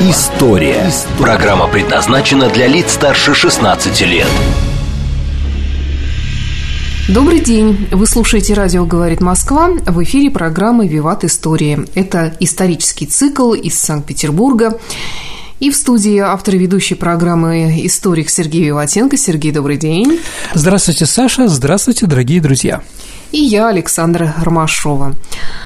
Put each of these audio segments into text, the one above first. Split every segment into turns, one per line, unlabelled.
История». Программа предназначена для лиц старше 16 лет.
Добрый день! Вы слушаете «Радио говорит Москва». В эфире программы «Виват История». Это исторический цикл из Санкт-Петербурга. И в студии автор и ведущей программы историк Сергей Виватенко. Сергей, добрый день.
Здравствуйте, Саша. Здравствуйте, дорогие друзья.
И я, Александра Ромашова.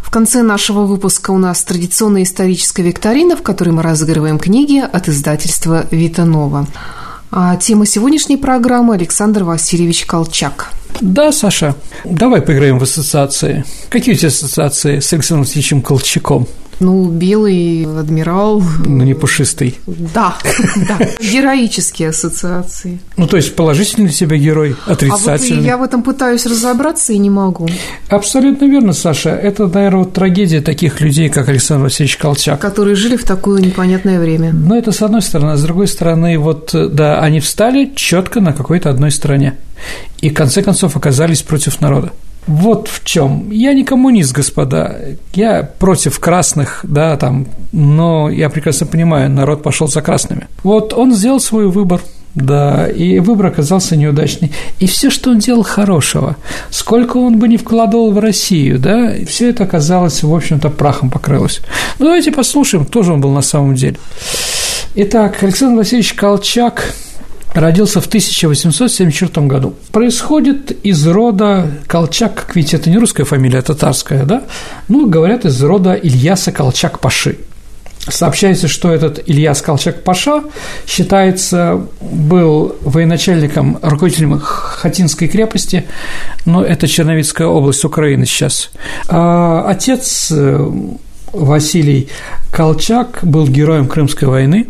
В конце нашего выпуска у нас традиционная историческая викторина, в которой мы разыгрываем книги от издательства «Витанова». А тема сегодняшней программы – Александр Васильевич Колчак –
да, Саша, давай поиграем в ассоциации. Какие у тебя ассоциации с Александром Васильевичем Колчаком?
Ну, белый адмирал.
Ну, не пушистый.
Да, да. Героические ассоциации.
Ну, то есть положительный тебе герой, отрицательный. А вот
я в этом пытаюсь разобраться и не могу.
Абсолютно верно, Саша. Это, наверное, вот трагедия таких людей, как Александр Васильевич Колчак.
Которые жили в такое непонятное время.
Ну, это с одной стороны. А с другой стороны, вот, да, они встали четко на какой-то одной стороне. И, в конце концов, оказались против народа. Вот в чем. Я не коммунист, господа. Я против красных, да, там, но я прекрасно понимаю, народ пошел за красными. Вот он сделал свой выбор. Да, и выбор оказался неудачный. И все, что он делал хорошего, сколько он бы ни вкладывал в Россию, да, все это оказалось, в общем-то, прахом покрылось. Ну, давайте послушаем, кто же он был на самом деле. Итак, Александр Васильевич Колчак родился в 1874 году. Происходит из рода Колчак, как видите, это не русская фамилия, а татарская, да? Ну, говорят, из рода Ильяса Колчак-Паши. Сообщается, что этот Ильяс Колчак-Паша считается, был военачальником, руководителем Хатинской крепости, но это Черновицкая область Украины сейчас. А отец э, Василий Колчак был героем Крымской войны,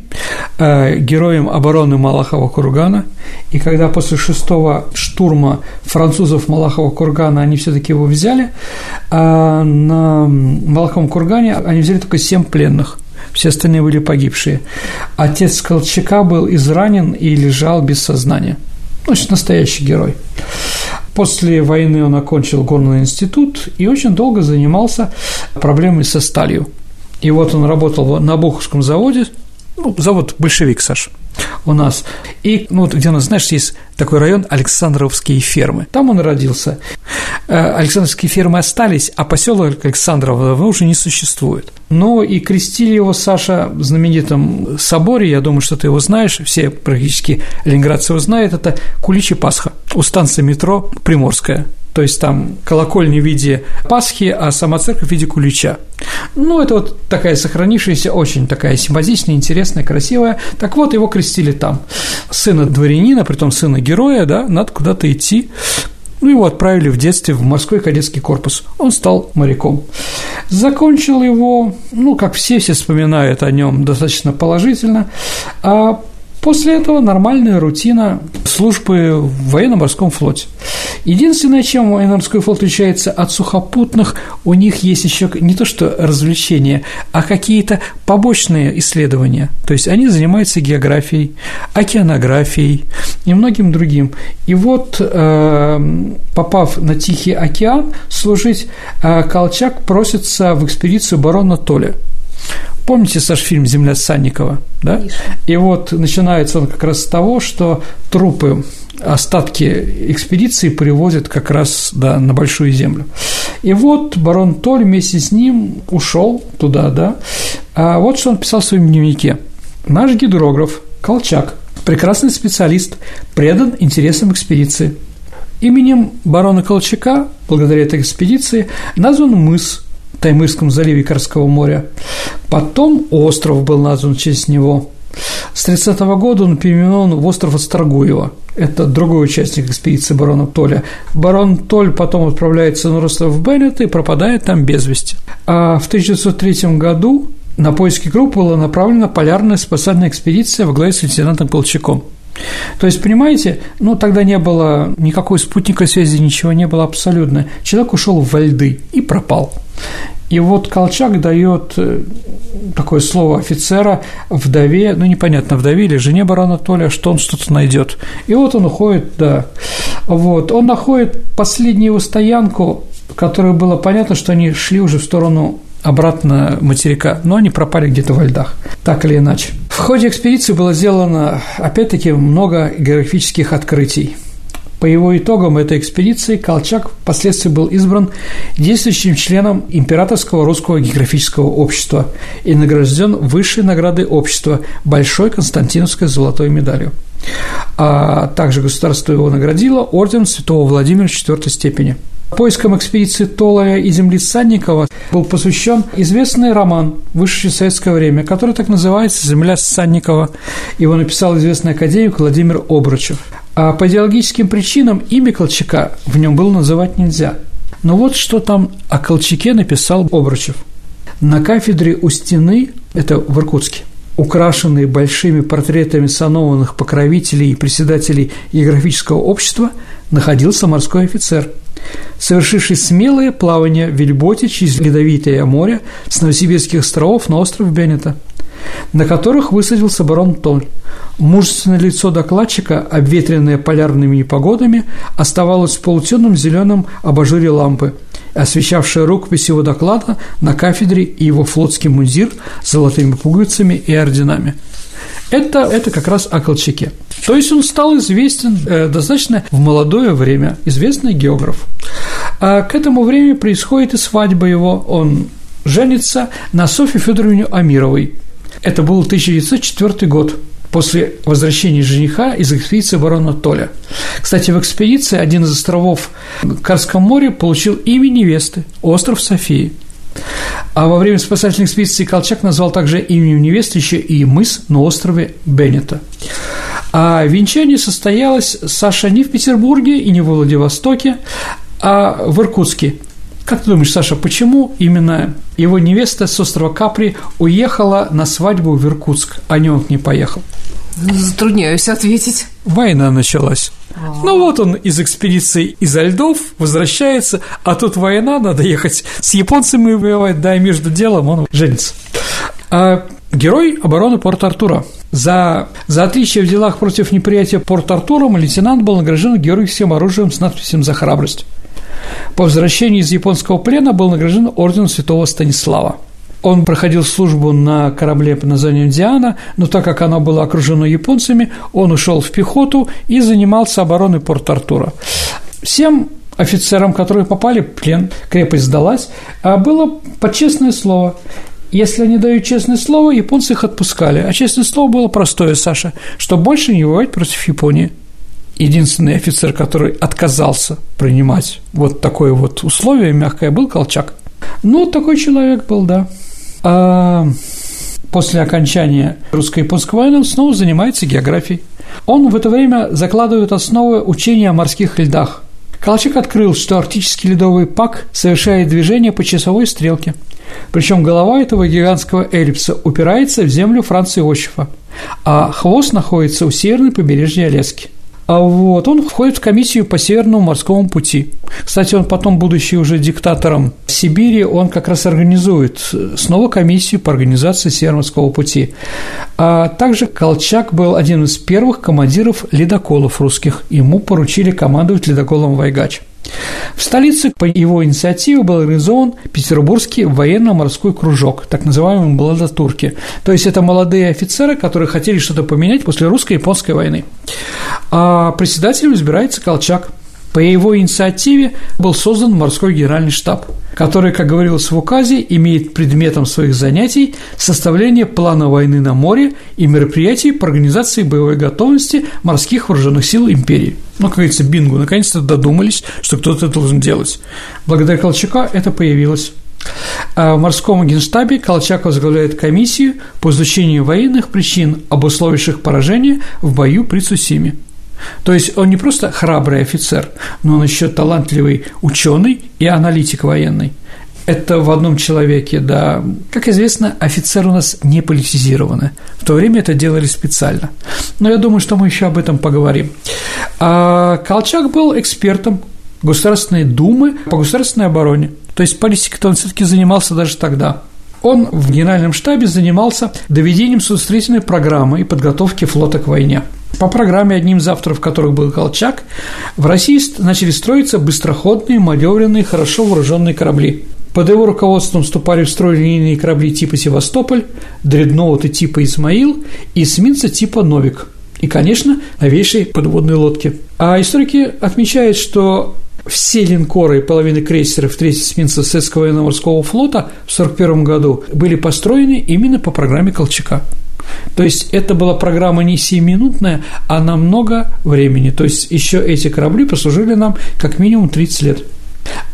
э, героем обороны Малахова кургана, и когда после шестого штурма французов Малахова кургана они все-таки его взяли, а на Малаховом кургане они взяли только семь пленных все остальные были погибшие. Отец Колчака был изранен и лежал без сознания. Значит, настоящий герой. После войны он окончил горный институт и очень долго занимался проблемой со сталью. И вот он работал на Буховском заводе, ну, завод «Большевик», Саш, у нас. И, ну, где у нас, знаешь, есть такой район Александровские фермы. Там он родился. Э, Александровские фермы остались, а поселок Александрово уже не существует. Но и крестили его Саша в знаменитом соборе, я думаю, что ты его знаешь, все практически ленинградцы его знают, это Куличи Пасха у станции метро Приморская то есть там колокольня в виде Пасхи, а сама церковь в виде кулича. Ну, это вот такая сохранившаяся, очень такая симпатичная, интересная, красивая. Так вот, его крестили там. Сына дворянина, при том сына героя, да, надо куда-то идти. Ну, его отправили в детстве в морской кадетский корпус. Он стал моряком. Закончил его, ну, как все, все вспоминают о нем достаточно положительно. А После этого нормальная рутина службы в военно-морском флоте. Единственное, чем военно-морской флот отличается от сухопутных, у них есть еще не то что развлечения, а какие-то побочные исследования. То есть они занимаются географией, океанографией и многим другим. И вот, э, попав на Тихий океан служить, э, Колчак просится в экспедицию барона Толя – Помните, Саш, фильм «Земля Санникова»? Да? И вот начинается он как раз с того, что трупы остатки экспедиции привозят как раз да, на Большую Землю. И вот барон Толь вместе с ним ушел туда, да. А вот что он писал в своем дневнике. Наш гидрограф Колчак, прекрасный специалист, предан интересам экспедиции. Именем барона Колчака, благодаря этой экспедиции, назван мыс Таймырском заливе Карского моря. Потом остров был назван в честь него. С 30 -го года он переименован в остров Острогуева. Это другой участник экспедиции барона Толя. Барон Толь потом отправляется на остров Беннет и пропадает там без вести. А в 1903 году на поиски группы была направлена полярная спасательная экспедиция во главе с лейтенантом Колчаком. То есть, понимаете, ну тогда не было никакой спутниковой связи, ничего не было абсолютно. Человек ушел в льды и пропал. И вот Колчак дает э, такое слово офицера вдове, ну непонятно, вдове или жене барона Толя, что он что-то найдет. И вот он уходит, да. Вот, он находит последнюю его стоянку, которой было понятно, что они шли уже в сторону обратно материка, но они пропали где-то во льдах, так или иначе. В ходе экспедиции было сделано, опять-таки, много географических открытий. По его итогам этой экспедиции Колчак впоследствии был избран действующим членом Императорского русского географического общества и награжден высшей наградой общества Большой Константиновской золотой медалью. А также государство его наградило орденом Святого Владимира четвертой степени – Поискам экспедиции Толая и земли Санникова был посвящен известный роман, вышедший советское время, который так называется «Земля Санникова». Его написал известный академик Владимир Обручев. А по идеологическим причинам имя Колчака в нем было называть нельзя. Но вот что там о Колчаке написал Обручев. На кафедре у стены, это в Иркутске, украшенные большими портретами санованных покровителей и председателей географического общества, находился морской офицер – совершивший смелое плавание в вельботе через Ледовитое море с Новосибирских островов на остров Беннета, на которых высадился барон Толь. Мужественное лицо докладчика, обветренное полярными непогодами, оставалось в полутемном зеленом абажуре лампы, освещавшая рукопись его доклада на кафедре и его флотский мундир с золотыми пуговицами и орденами. Это, это как раз о Колчаке. То есть он стал известен э, достаточно в молодое время, известный географ. А к этому времени происходит и свадьба его. Он женится на Софье Федоровне Амировой. Это был 1904 год после возвращения жениха из экспедиции барона Толя. Кстати, в экспедиции один из островов в Карском море получил имя невесты – остров Софии. А во время спасательной экспедиции Колчак назвал также именем невесты еще и мыс на острове Беннета. А венчание состоялось, Саша, не в Петербурге и не в Владивостоке, а в Иркутске. Как ты думаешь, Саша, почему именно его невеста с острова Капри уехала на свадьбу в Иркутск, а не он не поехал?
Затрудняюсь ответить.
Война началась. А-а-а. Ну вот он из экспедиции изо льдов возвращается, а тут война, надо ехать с японцами воевать, да, и между делом он женится. А герой обороны Порт-Артура. За, за отличие в делах против неприятия Порт-Артуром лейтенант был награжден героем всем оружием с надписью «За храбрость». По возвращении из японского плена был награжден орденом святого Станислава. Он проходил службу на корабле под названием «Диана», но так как оно было окружено японцами, он ушел в пехоту и занимался обороной Порт-Артура. Всем офицерам, которые попали в плен, крепость сдалась, а было под честное слово. Если они дают честное слово, японцы их отпускали. А честное слово было простое, Саша, что больше не воевать против Японии. Единственный офицер, который отказался принимать вот такое вот условие мягкое, был Колчак. Ну, такой человек был, да а после окончания русско-японской войны он снова занимается географией. Он в это время закладывает основы учения о морских льдах. Колчак открыл, что арктический ледовый пак совершает движение по часовой стрелке. Причем голова этого гигантского эллипса упирается в землю Франца Иосифа, а хвост находится у северной побережья Аляски – а вот, он входит в комиссию по Северному морскому пути. Кстати, он потом, будучи уже диктатором Сибири, он как раз организует снова комиссию по организации Северного морского пути. А также Колчак был один из первых командиров ледоколов русских. Ему поручили командовать ледоколом «Вайгач». В столице по его инициативе был организован Петербургский военно-морской кружок, так называемый «Молодотурки». То есть это молодые офицеры, которые хотели что-то поменять после русско-японской войны. А председателем избирается Колчак – по его инициативе был создан морской генеральный штаб, который, как говорилось в указе, имеет предметом своих занятий составление плана войны на море и мероприятий по организации боевой готовности морских вооруженных сил империи. Ну, как говорится, бингу, наконец-то додумались, что кто-то это должен делать. Благодаря Колчака это появилось. А в морском генштабе Колчак возглавляет комиссию по изучению военных причин, обусловивших поражение в бою при Цусиме. То есть он не просто храбрый офицер, но он еще талантливый ученый и аналитик военный. Это в одном человеке, да. Как известно, офицеры у нас не политизированы. В то время это делали специально. Но я думаю, что мы еще об этом поговорим. А Колчак был экспертом Государственной Думы по государственной обороне. То есть политикой он все-таки занимался даже тогда. Он в генеральном штабе занимался доведением судостроительной программы и подготовки флота к войне. По программе, одним из авторов которых был Колчак, в России начали строиться быстроходные, маневренные, хорошо вооруженные корабли. Под его руководством вступали в строй линейные корабли типа «Севастополь», дредноуты типа «Исмаил» и эсминцы типа «Новик». И, конечно, новейшие подводные лодки. А историки отмечают, что все линкоры и половины крейсеров третьего эсминца Советского военно-морского флота в 1941 году были построены именно по программе Колчака. То есть это была программа не 7-минутная, а на много времени. То есть еще эти корабли послужили нам как минимум 30 лет.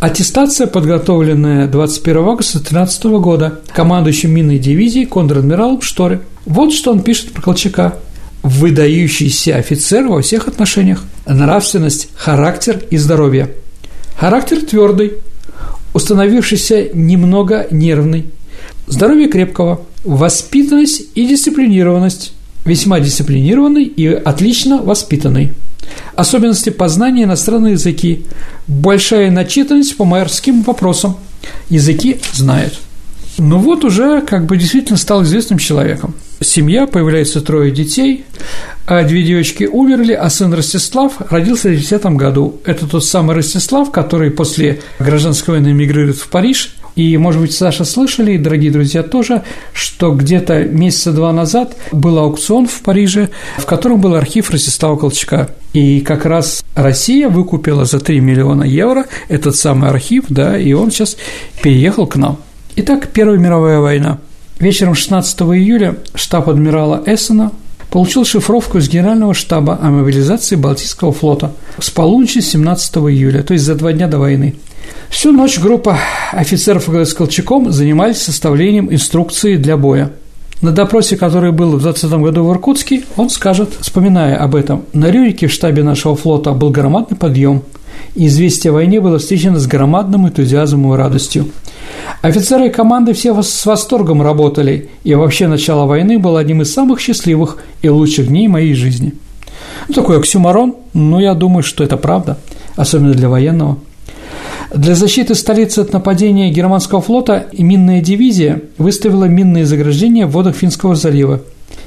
Аттестация, подготовленная 21 августа 2013 года командующим минной дивизией контр-адмиралом Шторе. Вот что он пишет про Колчака. Выдающийся офицер во всех отношениях. Нравственность, характер и здоровье. Характер твердый, установившийся немного нервный. Здоровье крепкого, воспитанность и дисциплинированность. Весьма дисциплинированный и отлично воспитанный. Особенности познания иностранных языки. Большая начитанность по морским вопросам. Языки знает. Ну вот уже как бы действительно стал известным человеком. Семья, появляется трое детей, а две девочки умерли, а сын Ростислав родился в 10 году. Это тот самый Ростислав, который после гражданской войны эмигрирует в Париж. И, может быть, Саша слышали, и дорогие друзья тоже, что где-то месяца два назад был аукцион в Париже, в котором был архив Ростислава Колчака. И как раз Россия выкупила за 3 миллиона евро этот самый архив, да, и он сейчас переехал к нам. Итак, Первая мировая война. Вечером 16 июля штаб адмирала Эссена получил шифровку из Генерального штаба о мобилизации Балтийского флота с полуночи 17 июля, то есть за два дня до войны. Всю ночь группа офицеров с Колчаком занимались составлением инструкции для боя. На допросе, который был в 20 году в Иркутске, он скажет, вспоминая об этом, «На Рюрике в штабе нашего флота был громадный подъем, и известие о войне было встречено с громадным энтузиазмом и радостью. Офицеры и команды все с восторгом работали, и вообще начало войны было одним из самых счастливых и лучших дней моей жизни. Ну, такой оксюмарон, но я думаю, что это правда, особенно для военного. Для защиты столицы от нападения германского флота минная дивизия выставила минные заграждения в водах Финского залива.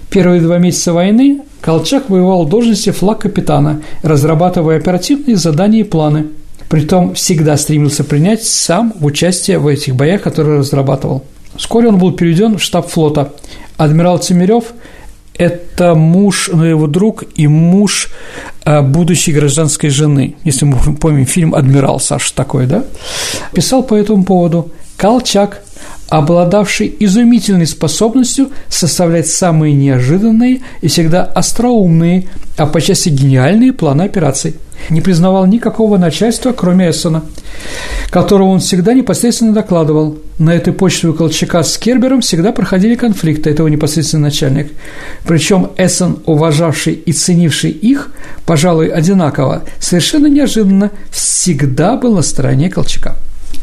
Первые два месяца войны Колчак воевал в должности флаг капитана, разрабатывая оперативные задания и планы – притом всегда стремился принять сам участие в этих боях, которые разрабатывал. Вскоре он был переведен в штаб флота. Адмирал Цемерев – это муж, ну, его друг и муж а, будущей гражданской жены. Если мы помним фильм «Адмирал», Саша, такой, да? Писал по этому поводу Колчак, обладавший изумительной способностью составлять самые неожиданные и всегда остроумные, а по гениальные планы операций – не признавал никакого начальства, кроме Эссена, которого он всегда непосредственно докладывал. На этой почве у Колчака с Кербером всегда проходили конфликты, этого непосредственно начальник. Причем Эссен, уважавший и ценивший их, пожалуй, одинаково, совершенно неожиданно всегда был на стороне Колчака.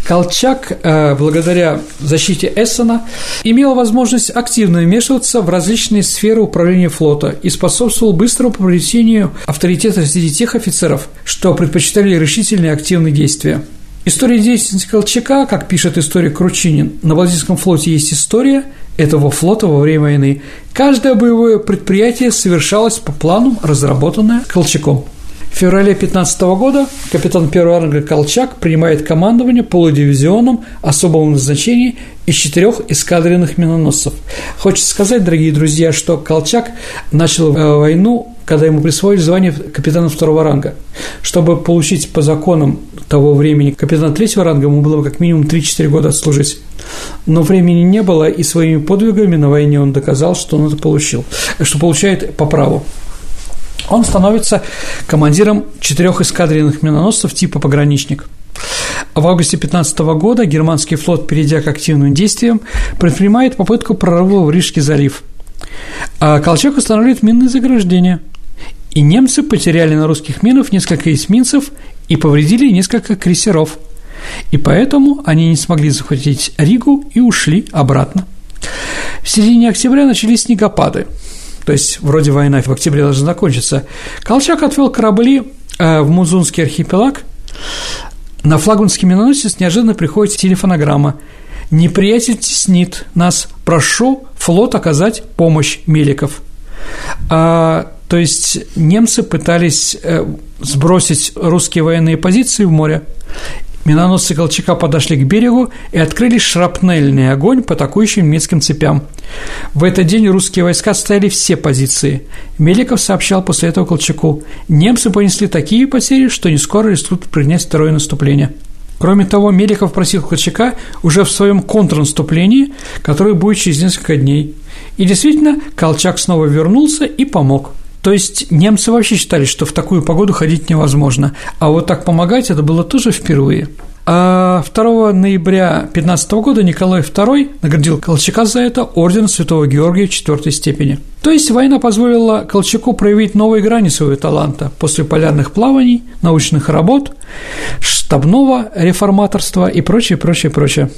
Колчак, э, благодаря защите Эссена, имел возможность активно вмешиваться в различные сферы управления флота и способствовал быстрому приобретению авторитета среди тех офицеров, что предпочитали решительные активные действия. История деятельности Колчака, как пишет историк Кручинин, на Балтийском флоте есть история этого флота во время войны. Каждое боевое предприятие совершалось по плану, разработанное Колчаком – в феврале 2015 года капитан первого ранга Колчак принимает командование полудивизионом особого назначения из четырех эскадренных миноносцев. Хочется сказать, дорогие друзья, что Колчак начал э, войну, когда ему присвоили звание капитана второго ранга. Чтобы получить по законам того времени капитана третьего ранга, ему было как минимум 3-4 года отслужить. Но времени не было, и своими подвигами на войне он доказал, что он это получил, что получает по праву он становится командиром четырех эскадренных миноносцев типа «Пограничник». В августе 15 года германский флот, перейдя к активным действиям, предпринимает попытку прорыва в Рижский залив. А Колчак устанавливает минные заграждения. И немцы потеряли на русских минах несколько эсминцев и повредили несколько крейсеров. и поэтому они не смогли захватить Ригу и ушли обратно. В середине октября начались снегопады, то есть вроде война в октябре должна закончиться. Колчак отвел корабли э, в Музунский архипелаг. На флагманский миноносец неожиданно приходит телефонограмма. «Неприятель теснит нас. Прошу флот оказать помощь Меликов». А, то есть немцы пытались э, сбросить русские военные позиции в море, Миноносцы Колчака подошли к берегу и открыли шрапнельный огонь по атакующим немецким цепям. В этот день русские войска стояли все позиции. Меликов сообщал после этого Колчаку, немцы понесли такие потери, что не скоро рискуют принять второе наступление. Кроме того, Меликов просил Колчака уже в своем контрнаступлении, которое будет через несколько дней. И действительно, Колчак снова вернулся и помог – то есть немцы вообще считали, что в такую погоду ходить невозможно, а вот так помогать это было тоже впервые. А 2 ноября 15 года Николай II наградил Колчака за это орденом Святого Георгия четвертой степени. То есть война позволила Колчаку проявить новые грани своего таланта после полярных плаваний, научных работ, штабного реформаторства и прочее, прочее, прочее.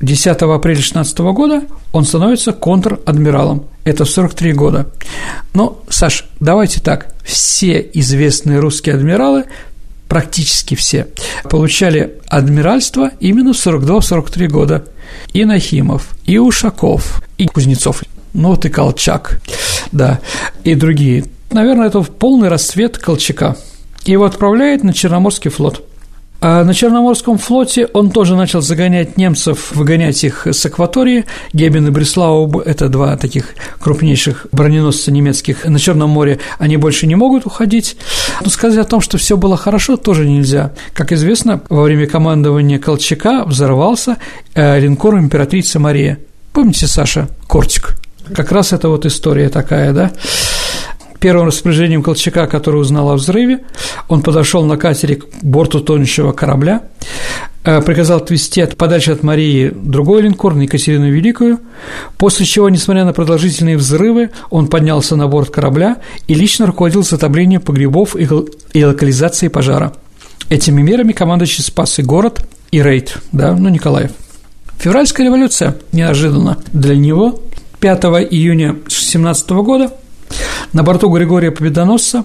10 апреля 16 года он становится контр-адмиралом. Это в 43 года. Но, Саш, давайте так. Все известные русские адмиралы, практически все, получали адмиральство именно в 42-43 года. И Нахимов, и Ушаков, и Кузнецов, ну вот и Колчак, да, и другие. Наверное, это полный расцвет Колчака. Его отправляют на Черноморский флот – а на Черноморском флоте он тоже начал загонять немцев, выгонять их с акватории. Гебен и Бреслау – это два таких крупнейших броненосца немецких на Черном море, они больше не могут уходить. Но сказать о том, что все было хорошо, тоже нельзя. Как известно, во время командования Колчака взорвался э, линкор императрицы Мария. Помните, Саша, Кортик? Как раз это вот история такая, да? Первым распоряжением Колчака, который узнал о взрыве, он подошел на катере к борту тонущего корабля, э, приказал отвезти от, подальше от Марии другой линкор, на Екатерину Великую, после чего, несмотря на продолжительные взрывы, он поднялся на борт корабля и лично руководил затоплением погребов и локализацией пожара. Этими мерами командующий спас и город, и рейд, да, ну, Николаев. Февральская революция, неожиданно для него, 5 июня 17 года – на борту Григория Победоносца,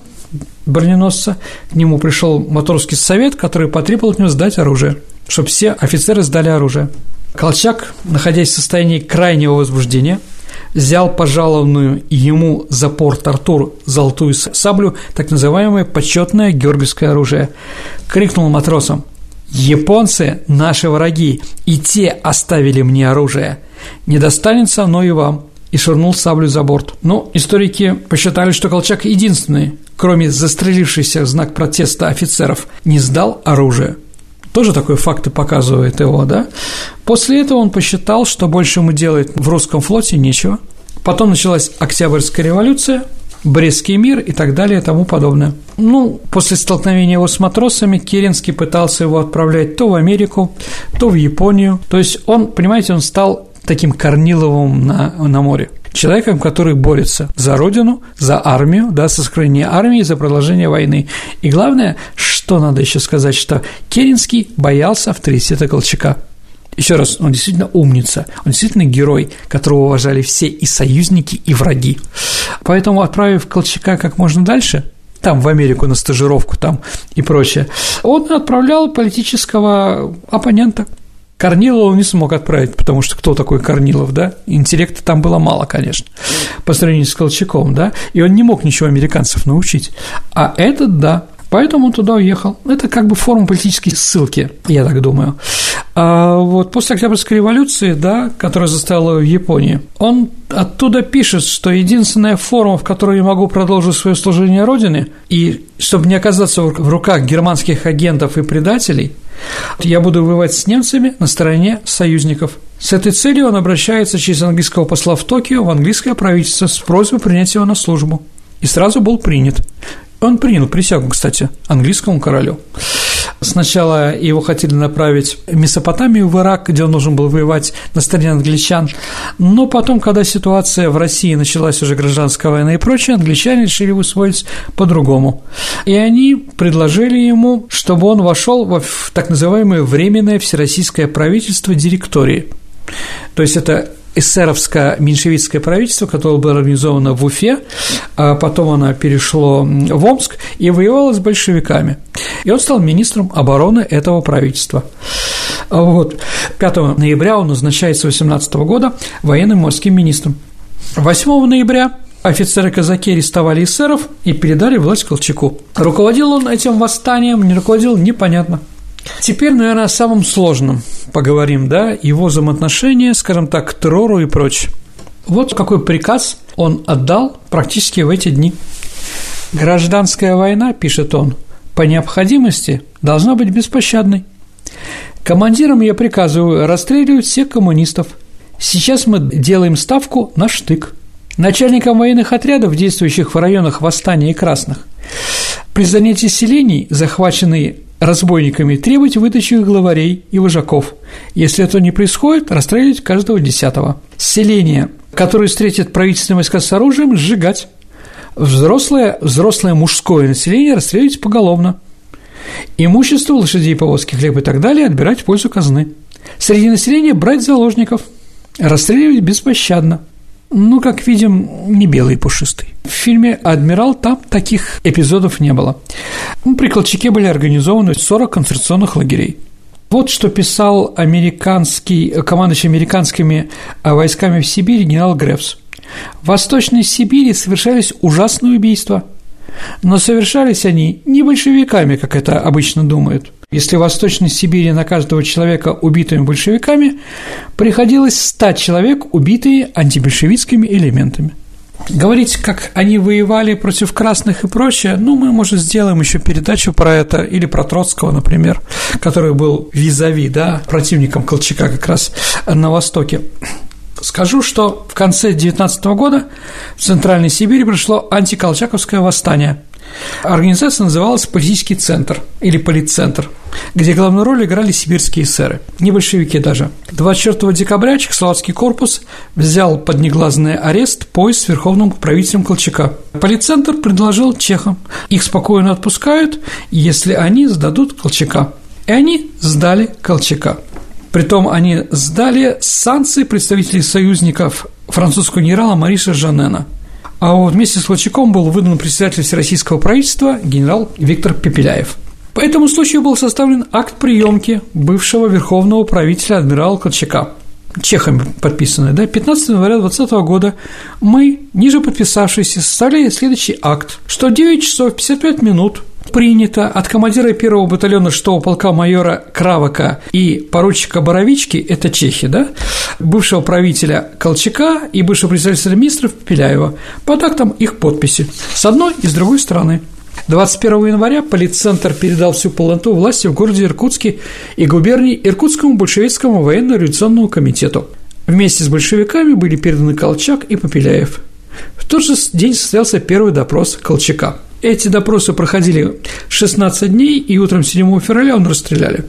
броненосца, к нему пришел моторский совет, который потребовал от него сдать оружие, чтобы все офицеры сдали оружие. Колчак, находясь в состоянии крайнего возбуждения, взял пожалованную ему за порт Артур золотую саблю, так называемое почетное георгиевское оружие. Крикнул матросам «Японцы – наши враги, и те оставили мне оружие. Не достанется оно и вам и швырнул саблю за борт. Но историки посчитали, что Колчак единственный, кроме застрелившихся в знак протеста офицеров, не сдал оружие. Тоже такой факт и показывает его, да? После этого он посчитал, что больше ему делать в русском флоте нечего. Потом началась Октябрьская революция, Брестский мир и так далее и тому подобное. Ну, после столкновения его с матросами Керенский пытался его отправлять то в Америку, то в Японию. То есть он, понимаете, он стал таким Корниловым на, на море. Человеком, который борется за родину, за армию, да, за сохранение армии, за продолжение войны. И главное, что надо еще сказать, что Керенский боялся авторитета Колчака. Еще раз, он действительно умница, он действительно герой, которого уважали все и союзники, и враги. Поэтому, отправив Колчака как можно дальше, там в Америку на стажировку там и прочее, он отправлял политического оппонента – Корнилова он не смог отправить, потому что кто такой Корнилов, да? Интеллекта там было мало, конечно, по сравнению с Колчаком, да? И он не мог ничего американцев научить. А этот, да, Поэтому он туда уехал. Это как бы форма политической ссылки, я так думаю. А вот после Октябрьской революции, да, которая заставила в Японии, он оттуда пишет, что единственная форма, в которой я могу продолжить свое служение Родине, и чтобы не оказаться в руках германских агентов и предателей, я буду воевать с немцами на стороне союзников. С этой целью он обращается через английского посла в Токио в английское правительство с просьбой принять его на службу. И сразу был принят. Он принял присягу, кстати, английскому королю. Сначала его хотели направить в Месопотамию, в Ирак, где он должен был воевать на стороне англичан, но потом, когда ситуация в России началась уже гражданская война и прочее, англичане решили усвоить по-другому. И они предложили ему, чтобы он вошел в так называемое Временное Всероссийское правительство директории. То есть это эсеровское меньшевистское правительство, которое было организовано в Уфе, а потом оно перешло в Омск и воевало с большевиками. И он стал министром обороны этого правительства. Вот. 5 ноября он назначается 18 года военным морским министром. 8 ноября офицеры-казаки арестовали эсеров и передали власть Колчаку. Руководил он этим восстанием, не руководил, непонятно. Теперь, наверное, о самом сложном поговорим, да, его взаимоотношения, скажем так, к террору и прочее. Вот какой приказ он отдал практически в эти дни. «Гражданская война, – пишет он, – по необходимости должна быть беспощадной. Командирам я приказываю расстреливать всех коммунистов. Сейчас мы делаем ставку на штык. Начальникам военных отрядов, действующих в районах восстания и красных, при занятии селений, захваченные разбойниками, требовать выдачи их главарей и вожаков. Если это не происходит, расстреливать каждого десятого. Селение, которое встретит правительственные войска с оружием, сжигать. Взрослое, взрослое мужское население расстреливать поголовно. Имущество, лошадей, повозки, хлеб и так далее отбирать в пользу казны. Среди населения брать заложников, расстреливать беспощадно. Ну, как видим, не белый пушистый. В фильме «Адмирал» там таких эпизодов не было. Ну, при Колчаке были организованы 40 концентрационных лагерей. Вот что писал американский, командующий американскими войсками в Сибири генерал Грефс. В Восточной Сибири совершались ужасные убийства, но совершались они не большевиками, как это обычно думают – если в Восточной Сибири на каждого человека, убитыми большевиками, приходилось 100 человек, убитые антибольшевистскими элементами. Говорить, как они воевали против красных и прочее, ну, мы, может, сделаем еще передачу про это, или про Троцкого, например, который был визави, да, противником Колчака как раз на Востоке. Скажу, что в конце 19 года в Центральной Сибири пришло антиколчаковское восстание – Организация называлась «Политический центр» или «Политцентр», где главную роль играли сибирские эсеры, не большевики даже. 24 декабря Чехословацкий корпус взял под негласный арест поезд с верховным правителем Колчака. Политцентр предложил чехам, их спокойно отпускают, если они сдадут Колчака. И они сдали Колчака. Притом они сдали санкции представителей союзников французского генерала Мариша Жанена – а вместе с Лучаком был выдан председатель Всероссийского правительства генерал Виктор Пепеляев. По этому случаю был составлен акт приемки бывшего верховного правителя адмирала Колчака, чехами подписанный, да, 15 января 2020 года мы, ниже подписавшиеся, составляли следующий акт, что 9 часов 55 минут принято от командира первого батальона 6 полка майора Кравака и поручика Боровички, это чехи, да, бывшего правителя Колчака и бывшего председателя министров Пеляева, под актом их подписи, с одной и с другой стороны. 21 января полицентр передал всю полноту власти в городе Иркутске и губернии Иркутскому большевистскому военно-революционному комитету. Вместе с большевиками были переданы Колчак и Попеляев. В тот же день состоялся первый допрос Колчака – эти допросы проходили 16 дней, и утром 7 февраля он расстреляли.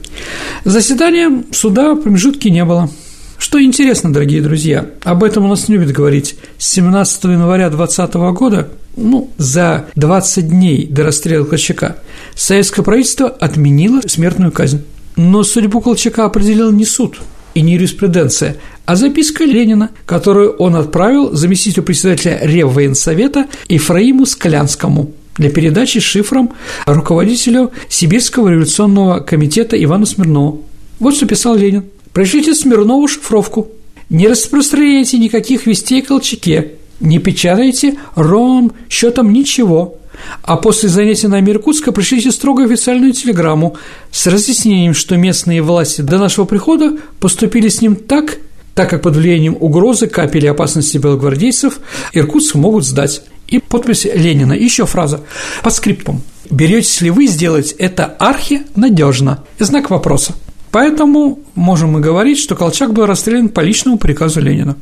Заседания суда промежутки не было. Что интересно, дорогие друзья, об этом у нас не любят говорить. С 17 января 2020 года, ну, за 20 дней до расстрела Колчака, советское правительство отменило смертную казнь. Но судьбу Колчака определил не суд и не юриспруденция, а записка Ленина, которую он отправил заместителю председателя Реввоенсовета Ефраиму Склянскому – для передачи шифром руководителю Сибирского революционного комитета Ивану Смирнову. Вот что писал Ленин. «Пришлите Смирнову шифровку. Не распространяйте никаких вестей о Колчаке. Не печатайте ровным счетом ничего. А после занятия на Иркутска пришлите строго официальную телеграмму с разъяснением, что местные власти до нашего прихода поступили с ним так, так как под влиянием угрозы, капели опасности белогвардейцев Иркутск могут сдать. И подпись Ленина. Еще фраза по скриптум. Беретесь ли вы сделать это архи надежно? Знак вопроса. Поэтому можем мы говорить, что Колчак был расстрелян по личному приказу Ленина.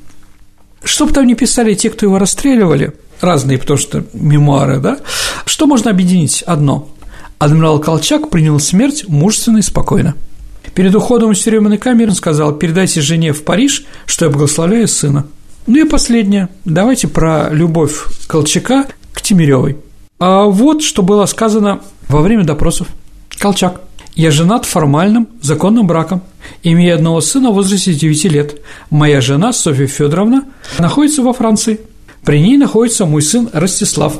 Что бы там ни писали те, кто его расстреливали, разные, потому что мемуары, да, что можно объединить? Одно. Адмирал Колчак принял смерть мужественно и спокойно. Перед уходом из тюремной камеры он сказал, передайте жене в Париж, что я благословляю сына. Ну и последнее. Давайте про любовь Колчака к Тимиревой. А вот что было сказано во время допросов. Колчак. Я женат формальным, законным браком, имея одного сына в возрасте 9 лет. Моя жена, Софья Федоровна, находится во Франции. При ней находится мой сын Ростислав.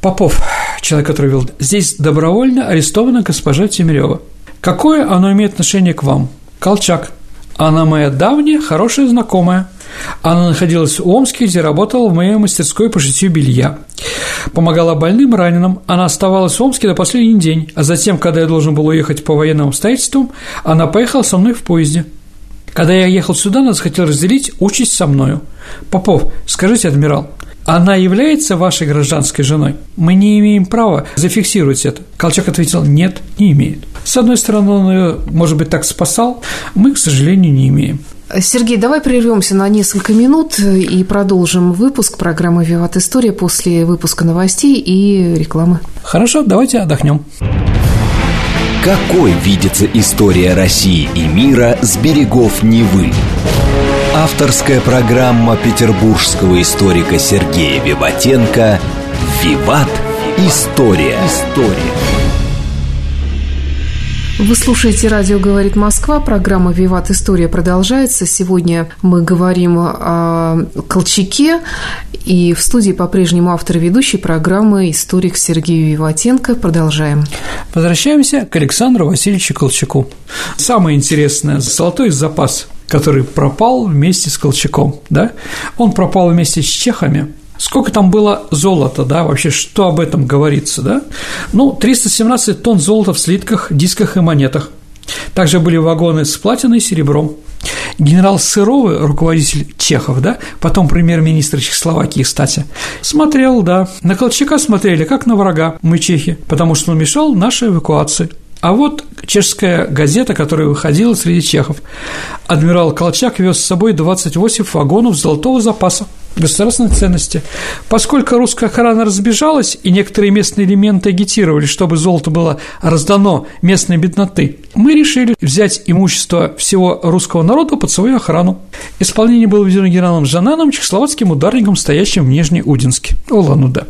Попов, человек, который вел, здесь добровольно арестована госпожа Тимирева. Какое оно имеет отношение к вам? Колчак. Она моя давняя, хорошая знакомая. Она находилась в Омске, где работала в моей мастерской по шитью белья. Помогала больным, раненым. Она оставалась в Омске до последний день, а затем, когда я должен был уехать по военным обстоятельствам, она поехала со мной в поезде. Когда я ехал сюда, она захотела разделить участь со мною. Попов, скажите, адмирал, она является вашей гражданской женой? Мы не имеем права зафиксировать это. Колчак ответил, нет, не имеет. С одной стороны, он ее, может быть, так спасал, мы, к сожалению, не имеем.
Сергей, давай прервемся на несколько минут и продолжим выпуск программы «Виват История» после выпуска новостей и рекламы.
Хорошо, давайте отдохнем.
Какой видится история России и мира с берегов Невы? Авторская программа петербургского историка Сергея Виватенко «Виват. История». История.
Вы слушаете «Радио говорит Москва». Программа «Виват. История» продолжается. Сегодня мы говорим о Колчаке. И в студии по-прежнему автор ведущей программы историк Сергей Виватенко. Продолжаем.
Возвращаемся к Александру Васильевичу Колчаку. Самое интересное – золотой запас, который пропал вместе с Колчаком. Да? Он пропал вместе с чехами – Сколько там было золота, да, вообще, что об этом говорится, да? Ну, 317 тонн золота в слитках, дисках и монетах. Также были вагоны с платиной и серебром. Генерал Сыровый, руководитель Чехов, да, потом премьер-министр Чехословакии, кстати, смотрел, да, на Колчака смотрели, как на врага мы, чехи, потому что он мешал нашей эвакуации. А вот чешская газета, которая выходила среди чехов. Адмирал Колчак вез с собой 28 вагонов золотого запаса государственной ценности. Поскольку русская охрана разбежалась, и некоторые местные элементы агитировали, чтобы золото было раздано местной бедноты, мы решили взять имущество всего русского народа под свою охрану. Исполнение было введено генералом Жананом, чехословацким ударником, стоящим в Нижнеудинске, Улан-Удэ.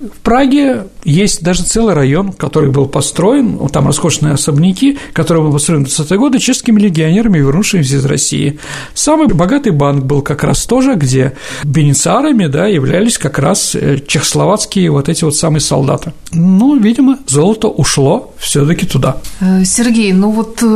В Праге есть даже целый район, который был построен, там роскошные особняки, которые были построены в 20-е годы чешскими легионерами, вернувшимися из России. Самый богатый банк был как раз тоже, где бенециарами да, являлись как раз э, чехословацкие вот эти вот самые солдаты. Ну, видимо, золото ушло все таки туда.
Э, Сергей, ну вот э,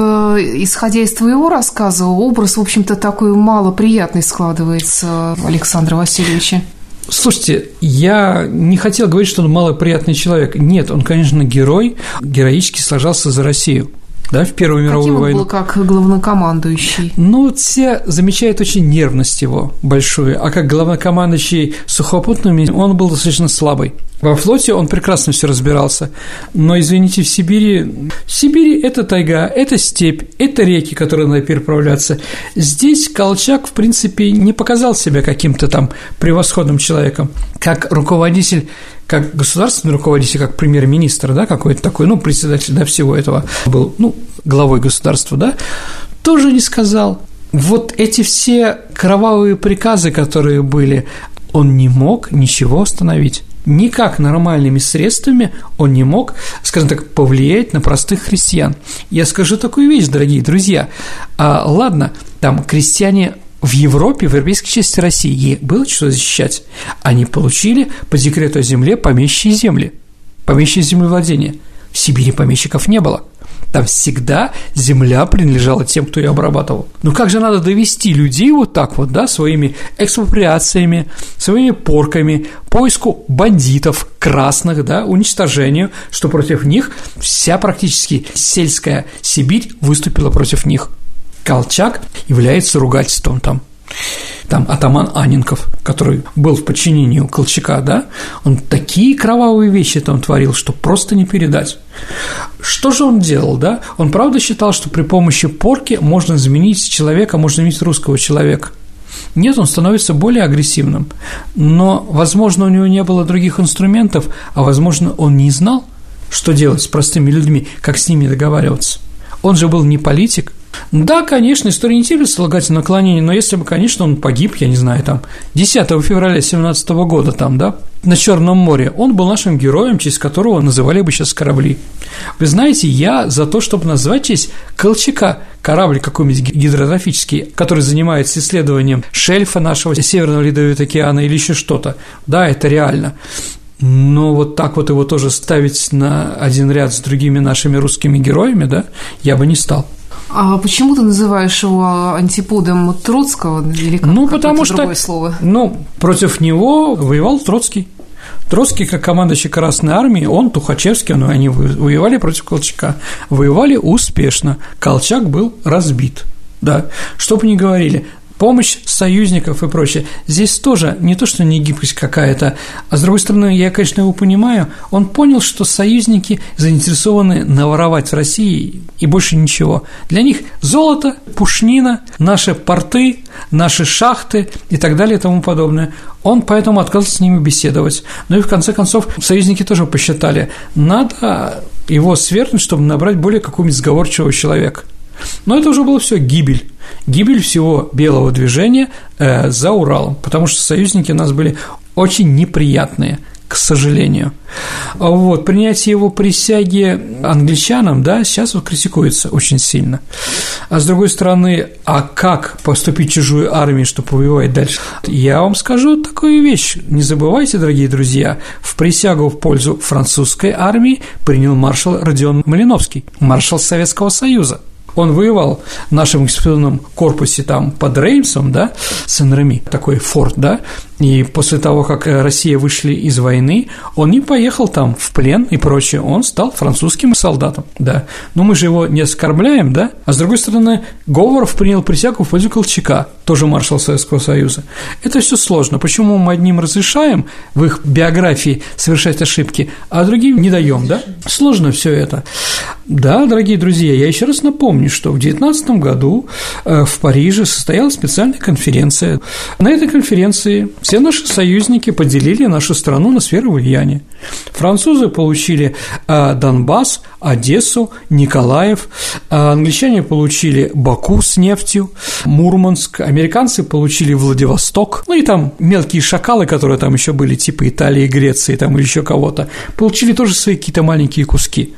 исходя из твоего рассказа, образ, в общем-то, такой малоприятный складывается Александра Васильевича.
Слушайте, я не хотел говорить, что он малоприятный человек. Нет, он, конечно, герой, героически сражался за Россию да, в Первую мировую
Каким
войну.
был как главнокомандующий?
Ну, все замечают очень нервность его большую, а как главнокомандующий сухопутными он был достаточно слабый. Во флоте он прекрасно все разбирался, но, извините, в Сибири... В Сибири это тайга, это степь, это реки, которые надо переправляться. Здесь Колчак, в принципе, не показал себя каким-то там превосходным человеком. Как руководитель как государственный руководитель, как премьер-министр, да, какой-то такой, ну, председатель, да, всего этого был, ну, главой государства, да, тоже не сказал. Вот эти все кровавые приказы, которые были, он не мог ничего остановить. Никак нормальными средствами он не мог, скажем так, повлиять на простых христиан. Я скажу такую вещь, дорогие друзья. А, ладно, там крестьяне в Европе, в европейской части России было что защищать. Они получили по декрету о земле помещие земли, помещие землевладения. В Сибири помещиков не было. Там всегда земля принадлежала тем, кто ее обрабатывал. Ну как же надо довести людей вот так вот, да, своими экспроприациями, своими порками, поиску бандитов красных, да, уничтожению, что против них вся практически сельская Сибирь выступила против них – Колчак является ругательством там. Там атаман Анинков, который был в подчинении у Колчака, да, он такие кровавые вещи там творил, что просто не передать. Что же он делал, да? Он правда считал, что при помощи порки можно заменить человека, можно заменить русского человека. Нет, он становится более агрессивным, но, возможно, у него не было других инструментов, а, возможно, он не знал, что делать с простыми людьми, как с ними договариваться. Он же был не политик – Да, конечно, история не терпит слагательное наклонение, но если бы, конечно, он погиб, я не знаю, там, 10 февраля 17 года, там, да, на Черном море, он был нашим героем, честь которого называли бы сейчас корабли. Вы знаете, я за то, чтобы назвать честь Колчака, корабль какой-нибудь гидрографический, который занимается исследованием шельфа нашего Северного Ледовитого океана или еще что-то. Да, это реально. Но вот так вот его тоже ставить на один ряд с другими нашими русскими героями, да, я бы не стал.
А почему ты называешь его антиподом Троцкого или как,
ну, потому что,
другое слово?
Ну, против него воевал Троцкий. Троцкий, как командующий Красной Армии, он, Тухачевский, ну, они воевали против Колчака. Воевали успешно. Колчак был разбит. Да, что бы ни говорили, помощь союзников и прочее. Здесь тоже не то, что не гибкость какая-то, а с другой стороны, я, конечно, его понимаю, он понял, что союзники заинтересованы наворовать в России и больше ничего. Для них золото, пушнина, наши порты, наши шахты и так далее и тому подобное. Он поэтому отказался с ними беседовать. Ну и в конце концов союзники тоже посчитали, надо его свергнуть, чтобы набрать более какого-нибудь сговорчивого человека. Но это уже было все гибель. Гибель всего белого движения э, за Уралом, потому что союзники у нас были очень неприятные, к сожалению. Вот, принятие его присяги англичанам, да, сейчас вот критикуется очень сильно. А с другой стороны, а как поступить в чужую армию, чтобы воевать дальше? Я вам скажу такую вещь. Не забывайте, дорогие друзья, в присягу в пользу французской армии принял маршал Родион Малиновский, маршал Советского Союза – он воевал в нашем экспедиционном корпусе там под Реймсом, да, Сен-Реми, такой форт, да, и после того, как э, Россия вышли из войны, он не поехал там в плен и прочее, он стал французским солдатом, да. Но мы же его не оскорбляем, да, а с другой стороны, Говоров принял присягу в пользу Колчака, тоже маршал Советского Союза. Это все сложно. Почему мы одним разрешаем в их биографии совершать ошибки, а другим не даем, да? Сложно все это. Да, дорогие друзья, я еще раз напомню, что в 2019 году э, в Париже состоялась специальная конференция. На этой конференции все наши союзники поделили нашу страну на сферы влияния. Французы получили э, Донбасс, Одессу, Николаев, э, англичане получили Баку с нефтью, Мурманск, американцы получили Владивосток, ну и там мелкие шакалы, которые там еще были, типа Италии, Греции там или еще кого-то, получили тоже свои какие-то маленькие куски.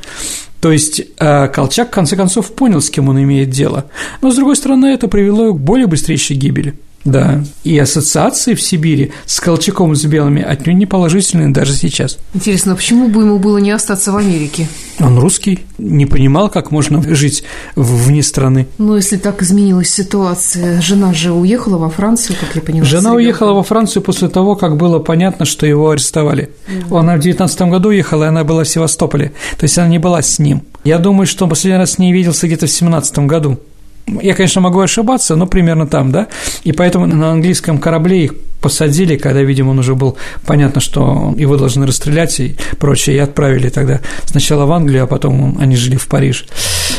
То есть э, Колчак, в конце концов, понял, с кем он имеет дело. Но, с другой стороны, это привело к более быстрейшей гибели. Да, и ассоциации в Сибири с Колчаком с белыми отнюдь не положительные даже сейчас.
Интересно, а почему бы ему было не остаться в Америке?
Он русский, не понимал, как можно жить вне страны.
Ну, если так изменилась ситуация, жена же уехала во Францию, как я поняла.
Жена уехала во Францию после того, как было понятно, что его арестовали. Угу. Она в 19 году уехала, и она была в Севастополе, то есть она не была с ним. Я думаю, что последний раз с ней виделся где-то в 17 году. Я, конечно, могу ошибаться, но примерно там, да. И поэтому на английском корабле их посадили, когда, видимо, он уже был понятно, что его должны расстрелять и прочее, и отправили тогда сначала в Англию, а потом они жили в Париж.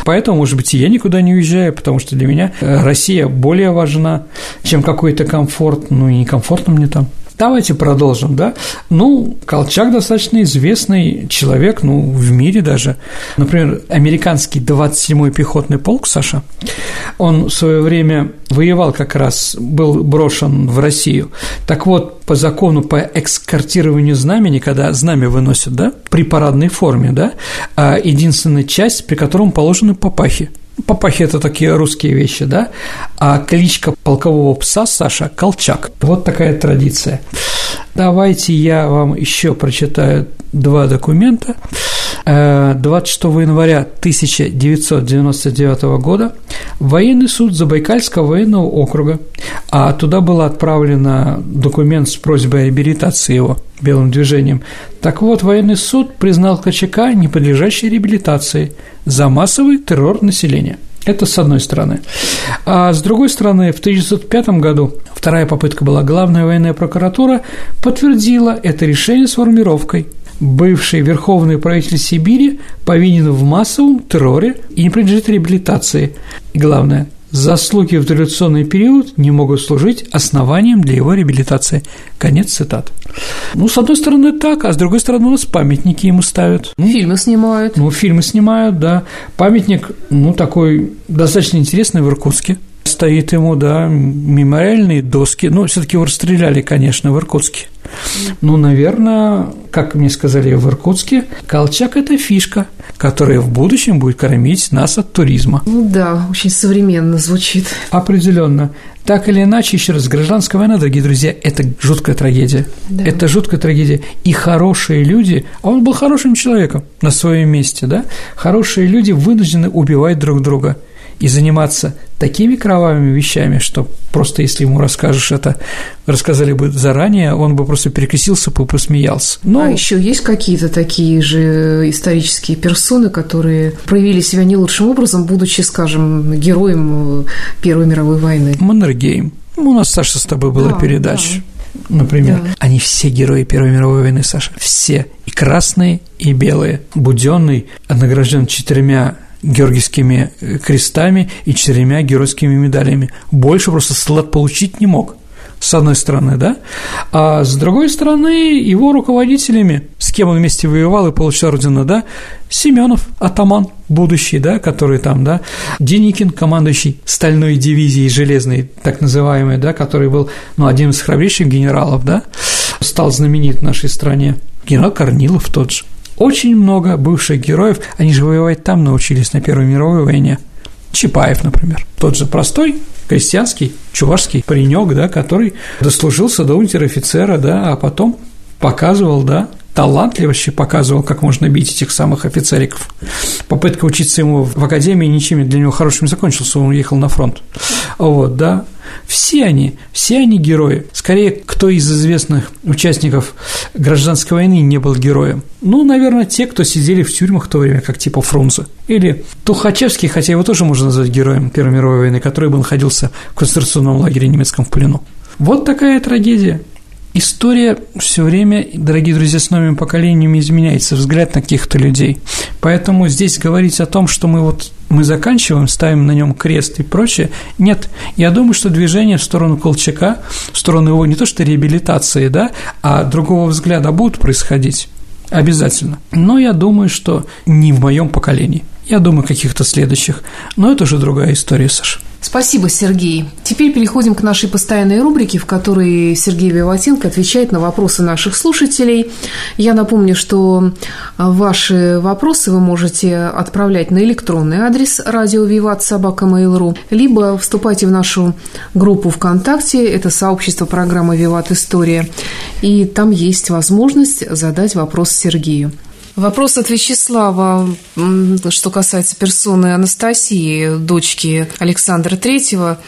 Поэтому, может быть, и я никуда не уезжаю, потому что для меня э, Россия более важна, чем какой-то комфорт, ну и некомфортно мне там. Давайте продолжим, да? Ну, Колчак достаточно известный человек, ну, в мире даже. Например, американский 27-й пехотный полк, Саша, он в свое время воевал как раз, был брошен в Россию. Так вот, по закону по экскортированию знамени, когда знамя выносят, да, при парадной форме, да, а единственная часть, при котором положены папахи – Папахи – это такие русские вещи, да? А кличка полкового пса Саша – Колчак. Вот такая традиция. Давайте я вам еще прочитаю два документа. 26 э, января 1999 года военный суд Забайкальского военного округа, а туда был отправлен документ с просьбой о реабилитации его белым движением. Так вот, военный суд признал Колчака неподлежащей реабилитации за массовый террор населения. Это с одной стороны. А с другой стороны, в 1905 году вторая попытка была, главная военная прокуратура подтвердила это решение с формировкой – бывший верховный правитель Сибири повинен в массовом терроре и не подлежит реабилитации. И главное, заслуги в революционный период не могут служить основанием для его реабилитации. Конец цитат. Ну, с одной стороны, так, а с другой стороны, у нас памятники ему ставят.
Фильмы снимают.
Ну, фильмы снимают, да. Памятник, ну, такой достаточно интересный в Иркутске. Стоит ему, да, мемориальные доски. Ну, все таки его расстреляли, конечно, в Иркутске. Ну, наверное, как мне сказали в Иркутске, Колчак – это фишка, которая в будущем будет кормить нас от туризма.
Ну да, очень современно звучит.
Определенно. Так или иначе, еще раз, гражданская война, дорогие друзья, это жуткая трагедия.
Да.
Это жуткая трагедия. И хорошие люди, а он был хорошим человеком на своем месте, да, хорошие люди вынуждены убивать друг друга и заниматься такими кровавыми вещами, что просто если ему расскажешь это, рассказали бы заранее, он бы просто перекрестился бы и посмеялся.
Но... А еще есть какие-то такие же исторические персоны, которые проявили себя не лучшим образом, будучи, скажем, героем Первой мировой войны?
Маннергейм. У нас, Саша, с тобой была да, передача. Да. Например, да. они все герои Первой мировой войны, Саша, все, и красные, и белые. Буденный награжден четырьмя георгиевскими э, крестами и четырьмя геройскими медалями. Больше просто Слад получить не мог с одной стороны, да, а с другой стороны его руководителями, с кем он вместе воевал и получил ордена, да, Семенов, атаман будущий, да, который там, да, Деникин, командующий стальной дивизией железной, так называемой, да, который был, ну, один из храбрейших генералов, да, стал знаменит в нашей стране, генерал Корнилов тот же. Очень много бывших героев, они же воевать там научились на Первой мировой войне. Чапаев, например, тот же простой крестьянский, чувашский паренек, да, который дослужился до унтер-офицера, да, а потом показывал, да, талантливо вообще показывал, как можно бить этих самых офицериков. Попытка учиться ему в академии ничем для него хорошим не закончился, он уехал на фронт. Вот, да. Все они, все они герои. Скорее, кто из известных участников гражданской войны не был героем? Ну, наверное, те, кто сидели в тюрьмах в то время, как типа Фрунзе. Или Тухачевский, хотя его тоже можно назвать героем Первой мировой войны, который бы находился в концентрационном лагере немецком в плену. Вот такая трагедия. История все время, дорогие друзья, с новыми поколениями изменяется, взгляд на каких-то людей. Поэтому здесь говорить о том, что мы вот мы заканчиваем, ставим на нем крест и прочее, нет. Я думаю, что движение в сторону Колчака, в сторону его не то что реабилитации, да, а другого взгляда будут происходить. Обязательно. Но я думаю, что не в моем поколении. Я думаю, каких-то следующих. Но это уже другая история, Саша.
Спасибо, Сергей. Теперь переходим к нашей постоянной рубрике, в которой Сергей Виватенко отвечает на вопросы наших слушателей. Я напомню, что ваши вопросы вы можете отправлять на электронный адрес радио Виват собака Mail.ru, либо вступайте в нашу группу ВКонтакте, это сообщество программы Виват История, и там есть возможность задать вопрос Сергею. Вопрос от Вячеслава, что касается персоны Анастасии, дочки Александра Третьего.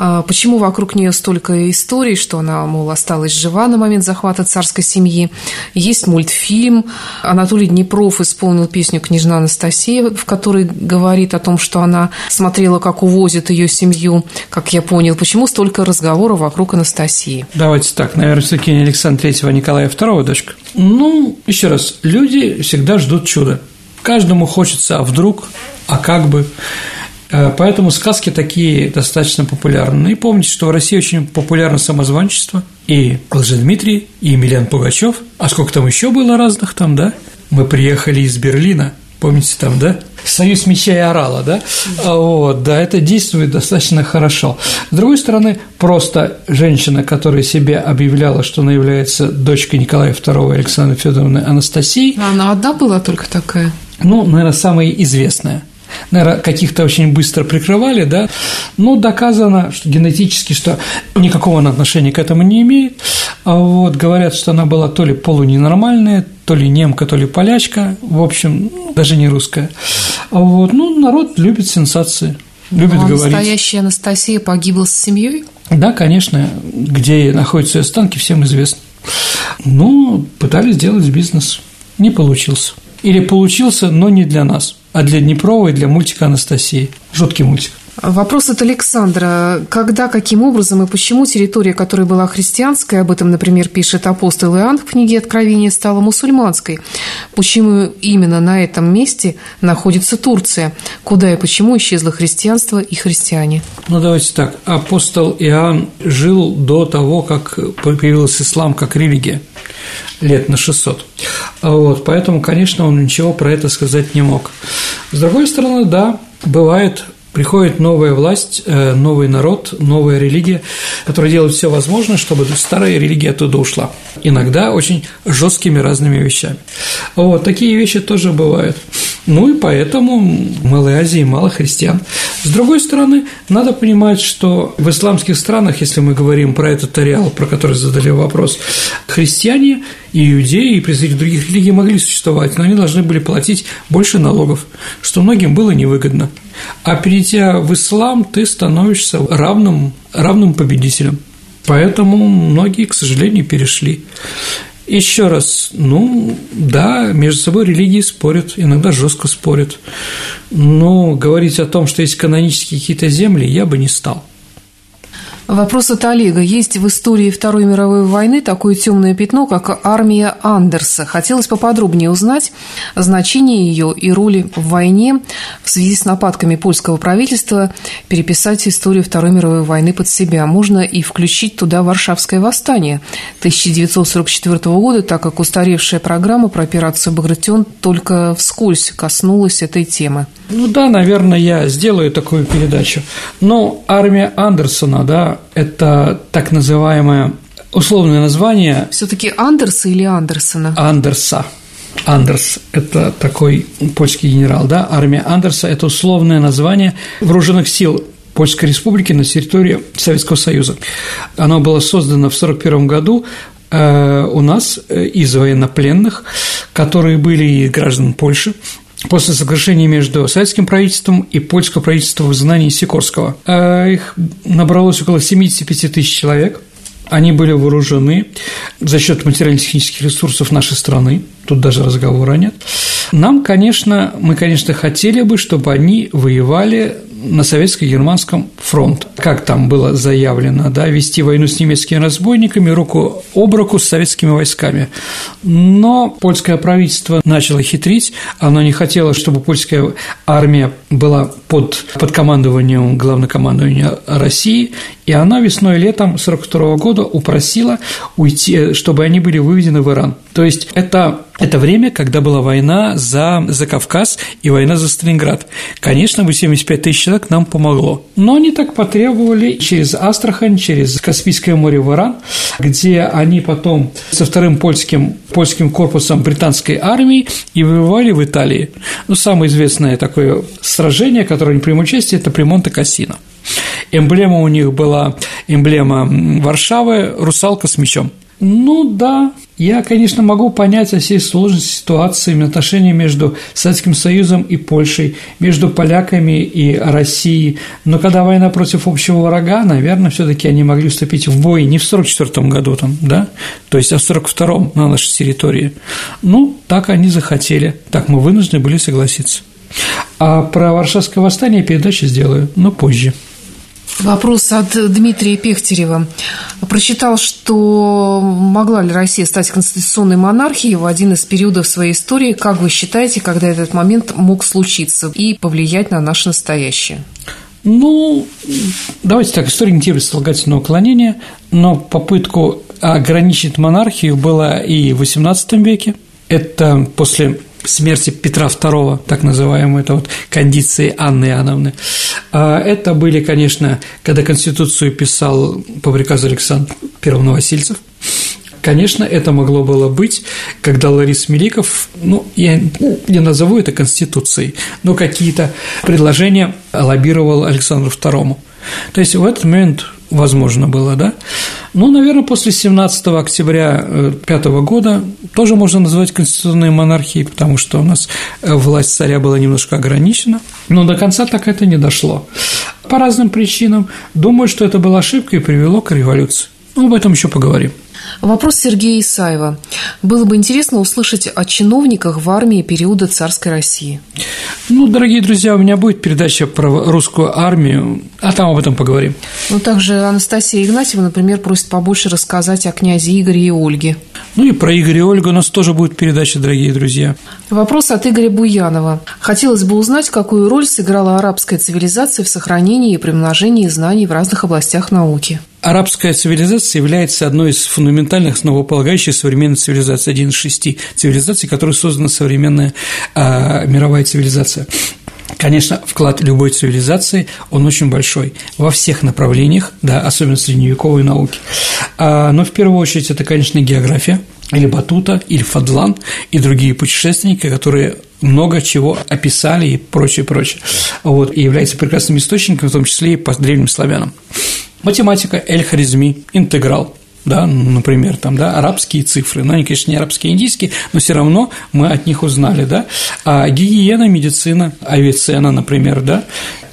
А, почему вокруг нее столько историй, что она, мол, осталась жива на момент захвата царской семьи? Есть мультфильм. Анатолий Днепров исполнил песню «Княжна Анастасия», в которой говорит о том, что она смотрела, как увозят ее семью, как я понял. Почему столько разговоров вокруг Анастасии?
Давайте так, наверное, все-таки не Александра Третьего, а Николая II дочка. Ну, еще раз, люди всегда ждут чуда. Каждому хочется, а вдруг, а как бы. Э, поэтому сказки такие достаточно популярны. Ну и помните, что в России очень популярно самозванчество. И Лжедмитрий, и Емельян Пугачев. А сколько там еще было разных там, да? Мы приехали из Берлина. Помните там, да? Союз меча и орала, да? А вот, да, это действует достаточно хорошо. С другой стороны, просто женщина, которая себе объявляла, что она является дочкой Николая II Александры Федоровны Анастасии.
Она одна была только такая?
Ну, наверное, самая известная наверное, каких-то очень быстро прикрывали, да, но доказано, что генетически, что никакого она отношения к этому не имеет. А вот говорят, что она была то ли полуненормальная, то ли немка, то ли полячка, в общем, даже не русская. А вот, ну, народ любит сенсации, любит
ну, а
говорить.
настоящая Анастасия погибла с семьей?
Да, конечно, где находятся ее останки, всем известно. Ну, пытались сделать бизнес, не получился. Или получился, но не для нас, а для Днепрова и для мультика Анастасии. Жуткий мультик.
Вопрос от Александра. Когда, каким образом и почему территория, которая была христианской, об этом, например, пишет апостол Иоанн в книге Откровения, стала мусульманской? Почему именно на этом месте находится Турция? Куда и почему исчезло христианство и христиане?
Ну, давайте так. Апостол Иоанн жил до того, как появился ислам как религия лет на 600. Вот, поэтому, конечно, он ничего про это сказать не мог. С другой стороны, да, бывает Приходит новая власть, э, новый народ, новая религия, которая делает все возможное, чтобы старая религия оттуда ушла. Иногда очень жесткими разными вещами. Вот такие вещи тоже бывают. Ну и поэтому в Малой Азии мало христиан. С другой стороны, надо понимать, что в исламских странах, если мы говорим про этот ареал, про который задали вопрос, христиане и иудеи, и представители других религий могли существовать, но они должны были платить больше налогов, что многим было невыгодно. А перейдя в ислам, ты становишься равным, равным победителем. Поэтому многие, к сожалению, перешли. Еще раз, ну да, между собой религии спорят, иногда жестко спорят. Но говорить о том, что есть канонические какие-то земли, я бы не стал.
Вопрос от Олега. Есть в истории Второй мировой войны такое темное пятно, как армия Андерса. Хотелось поподробнее узнать значение ее и роли в войне в связи с нападками польского правительства, переписать историю Второй мировой войны под себя. Можно и включить туда Варшавское восстание 1944 года, так как устаревшая программа про операцию «Багратион» только вскользь коснулась этой темы.
Ну да, наверное, я сделаю такую передачу. Но армия Андерсона, да, это так называемое условное название.
Все-таки Андерса или Андерсона?
Андерса. Андерс – это такой польский генерал, да, армия Андерса – это условное название вооруженных сил Польской Республики на территории Советского Союза. Оно было создано в 1941 году э, у нас э, из военнопленных, которые были граждан Польши, после соглашения между советским правительством и польского правительства в изгнании Сикорского. А их набралось около 75 тысяч человек. Они были вооружены за счет материально-технических ресурсов нашей страны, тут даже разговора нет. Нам, конечно, мы, конечно, хотели бы, чтобы они воевали на советско-германском фронт. Как там было заявлено, да, вести войну с немецкими разбойниками руку об руку с советскими войсками. Но польское правительство начало хитрить, оно не хотело, чтобы польская армия была под, под командованием главнокомандования России, и она весной летом 1942 года упросила уйти, чтобы они были выведены в Иран. То есть это, это время, когда была война за, за Кавказ и война за Сталинград. Конечно, бы 75 тысяч человек нам помогло. Но они так потребовали через Астрахань, через Каспийское море в Иран, где они потом со вторым польским, польским корпусом британской армии и воевали в Италии. Ну, самое известное такое сражение, которое они принимали участие, это при Монте-Кассино. Эмблема у них была эмблема Варшавы – русалка с мечом. Ну да, я, конечно, могу понять о всей сложности ситуации отношений между Советским Союзом и Польшей, между поляками и Россией, но когда война против общего врага, наверное, все таки они могли вступить в бой не в 1944 году, там, да, то есть, а в 1942 на нашей территории. Ну, так они захотели, так мы вынуждены были согласиться. А про Варшавское восстание передачу сделаю, но позже.
Вопрос от Дмитрия Пехтерева. Прочитал, что могла ли Россия стать конституционной монархией в один из периодов своей истории. Как вы считаете, когда этот момент мог случиться и повлиять на наше настоящее?
Ну, давайте так, история не терпит слагательного уклонения, но попытку ограничить монархию была и в XVIII веке. Это после смерти Петра II, так называемой, это вот кондиции Анны Иоанновны. А это были, конечно, когда Конституцию писал по приказу Александра I Новосильцев, Конечно, это могло было быть, когда Ларис Меликов, ну, я не назову это Конституцией, но какие-то предложения лоббировал Александру II. То есть в этот момент возможно было, да? Ну, наверное, после 17 октября 5 э, года тоже можно назвать конституционной монархией, потому что у нас э, власть царя была немножко ограничена, но до конца так это не дошло. По разным причинам. Думаю, что это была ошибка и привело к революции. Ну, об этом еще поговорим.
Вопрос Сергея Исаева. Было бы интересно услышать о чиновниках в армии периода царской России.
Ну, дорогие друзья, у меня будет передача про русскую армию, а там об этом поговорим.
Ну, также Анастасия Игнатьева, например, просит побольше рассказать о князе Игоре и Ольге.
Ну и про Игоря и Ольгу у нас тоже будет передача, дорогие друзья.
Вопрос от Игоря Буянова. Хотелось бы узнать, какую роль сыграла арабская цивилизация в сохранении и примножении знаний в разных областях науки.
Арабская цивилизация является одной из фундаментальных основополагающих современной цивилизаций, один из шести цивилизаций, которые создана современная а, мировая цивилизация. Конечно, вклад любой цивилизации, он очень большой во всех направлениях, да, особенно средневековой науки. А, но в первую очередь это, конечно, география, или Батута, или Фадлан и другие путешественники, которые много чего описали и прочее, прочее. Вот, и является прекрасным источником, в том числе и по древним славянам. Математика, эль-харизми, интеграл, да, например, там, да, арабские цифры, но они, конечно, не арабские, а индийские, но все равно мы от них узнали, да, а гигиена, медицина, авицена, например, да,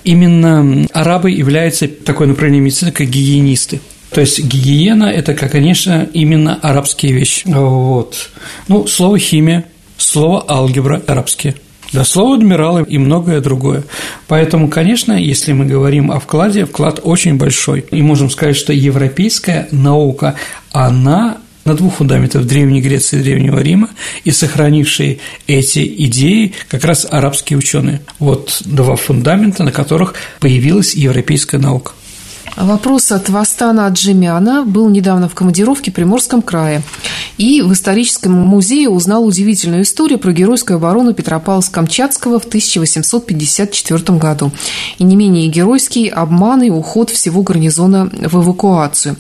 именно арабы являются такой направлением медицины, как гигиенисты, то есть гигиена – это, конечно, именно арабские вещи. Вот. Ну, слово химия, слово алгебра арабские. Да, слово адмиралы и многое другое. Поэтому, конечно, если мы говорим о вкладе, вклад очень большой. И можем сказать, что европейская наука, она на двух фундаментах Древней Греции и Древнего Рима и сохранившие эти идеи как раз арабские ученые. Вот два фундамента, на которых появилась европейская наука.
Вопрос от Вастана Аджимяна был недавно в командировке в Приморском крае. И в историческом музее узнал удивительную историю про геройскую оборону Петропавловска-Камчатского в 1854 году. И не менее геройский обман и уход всего гарнизона в эвакуацию.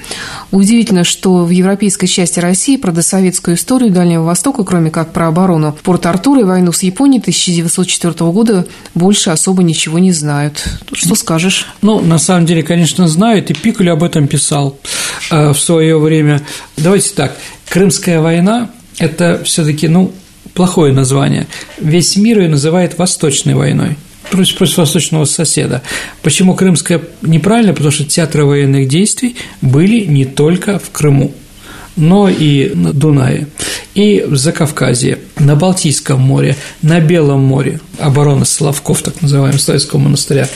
Удивительно, что в европейской части России про досоветскую историю Дальнего Востока, кроме как про оборону Порт-Артура и войну с Японией 1904 года, больше особо ничего не знают. Что скажешь?
Ну, на самом деле, конечно, знаю знают, и Пикуль об этом писал э, в свое время. Давайте так, Крымская война – это все-таки, ну, плохое название. Весь мир ее называет Восточной войной против, против восточного соседа. Почему Крымская неправильно? Потому что театры военных действий были не только в Крыму но и на Дунае, и в Закавказье, на Балтийском море, на Белом море, оборона Славков, так называемого Славянского монастыря,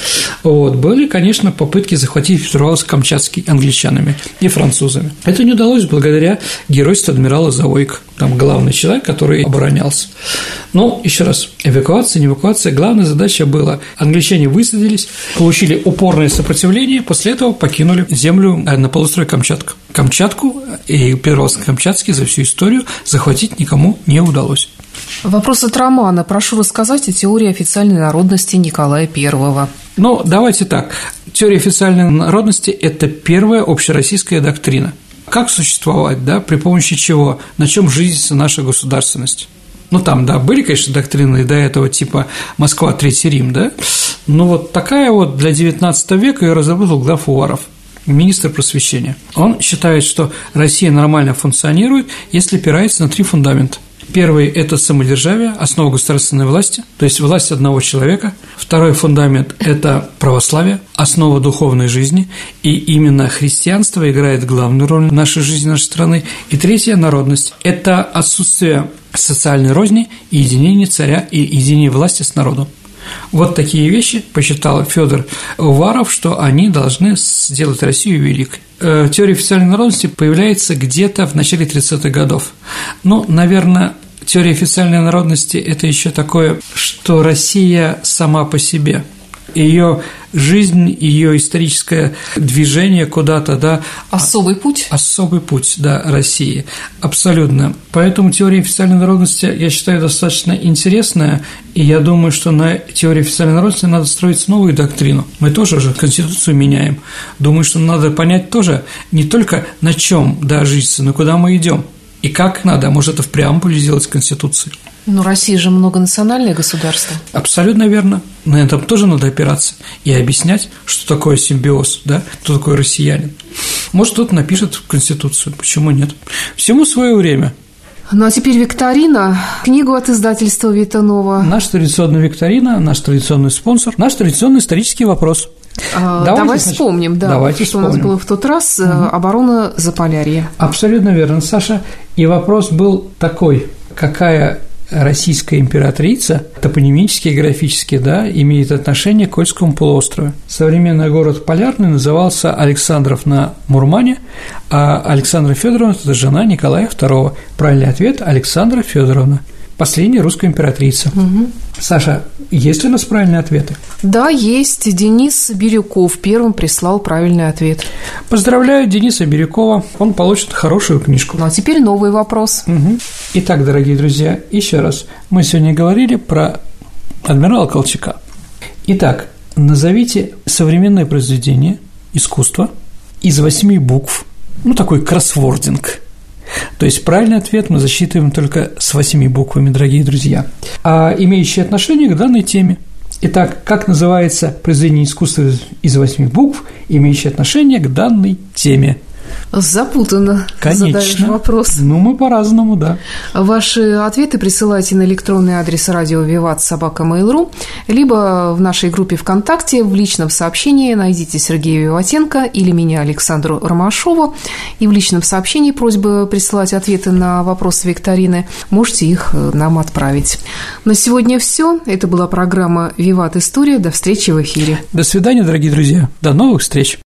вот, были, конечно, попытки захватить Петропавловск-Камчатский англичанами и французами. Это не удалось благодаря геройству адмирала Завойка, там главный человек, который оборонялся. Но, еще раз, эвакуация, не эвакуация, главная задача была, англичане высадились, получили упорное сопротивление, после этого покинули землю э, на полуострове Камчатка. Камчатку и Петропавловск-Камчатский за всю историю захватить никому не удалось.
Вопрос от Романа. Прошу рассказать о теории официальной народности Николая I.
Ну, давайте так. Теория официальной народности – это первая общероссийская доктрина. Как существовать, да, при помощи чего, на чем жизнится наша государственность? Ну, там, да, были, конечно, доктрины до этого, типа Москва, Третий Рим, да? Но вот такая вот для XIX века ее разработал граф Уваров – министр просвещения. Он считает, что Россия нормально функционирует, если опирается на три фундамента. Первый – это самодержавие, основа государственной власти, то есть власть одного человека. Второй фундамент – это православие, основа духовной жизни, и именно христианство играет главную роль в нашей жизни нашей страны. И третья – народность – это отсутствие социальной розни и единения царя и единения власти с народом. Вот такие вещи посчитал Федор Уваров, что они должны сделать Россию великой. Э, теория официальной народности появляется где-то в начале 30-х годов. Ну, наверное, теория официальной народности – это еще такое, что Россия сама по себе – ее жизнь, ее историческое движение куда-то, да.
Особый путь?
Особый путь, да, России. Абсолютно. Поэтому теория официальной народности, я считаю, достаточно интересная, и я думаю, что на теории официальной народности надо строить новую доктрину. Мы тоже уже Конституцию меняем. Думаю, что надо понять тоже не только на чем, да, житься, но куда мы идем. И как надо, а может, это в преамбуле сделать Конституции.
Но Россия же многонациональное государство.
Абсолютно верно. На этом тоже надо опираться и объяснять, что такое симбиоз, да, кто такой россиянин. Может, кто-то напишет в Конституцию, почему нет. Всему свое время.
Ну а теперь викторина. Книгу от издательства Витанова.
Наш традиционный викторина, наш традиционный спонсор, наш традиционный исторический вопрос.
А,
Давайте,
Давай
значит,
вспомним, да,
давайте
что у нас
вспомним.
было в тот раз. Угу. Оборона Заполярья.
Абсолютно верно, Саша. И вопрос был такой, какая российская императрица, топонимически и графически, да, имеет отношение к Кольскому полуострову. Современный город Полярный назывался Александров на Мурмане, а Александра Федоровна – это жена Николая II. Правильный ответ – Александра Федоровна, последняя русская императрица.
Угу.
Саша, есть ли у нас правильные ответы?
Да, есть. Денис Бирюков первым прислал правильный ответ.
Поздравляю Дениса Бирюкова, он получит хорошую книжку.
Ну а теперь новый вопрос.
Угу. Итак, дорогие друзья, еще раз. Мы сегодня говорили про адмирала Колчака. Итак, назовите современное произведение искусства из восьми букв, ну, такой кроссвординг. То есть правильный ответ мы засчитываем только с восьми буквами, дорогие друзья, а имеющие отношение к данной теме. Итак, как называется произведение искусства из восьми букв, имеющее отношение к данной теме?
Запутанно
Конечно.
задаешь вопрос.
Ну, мы по-разному, да.
Ваши ответы присылайте на электронный адрес радио Виват Собака Mail.ru, либо в нашей группе ВКонтакте в личном сообщении найдите Сергея Виватенко или меня, Александру Ромашову, и в личном сообщении просьба присылать ответы на вопросы викторины. Можете их э, нам отправить. На сегодня все. Это была программа «Виват История». До встречи в эфире.
До свидания, дорогие друзья. До новых встреч.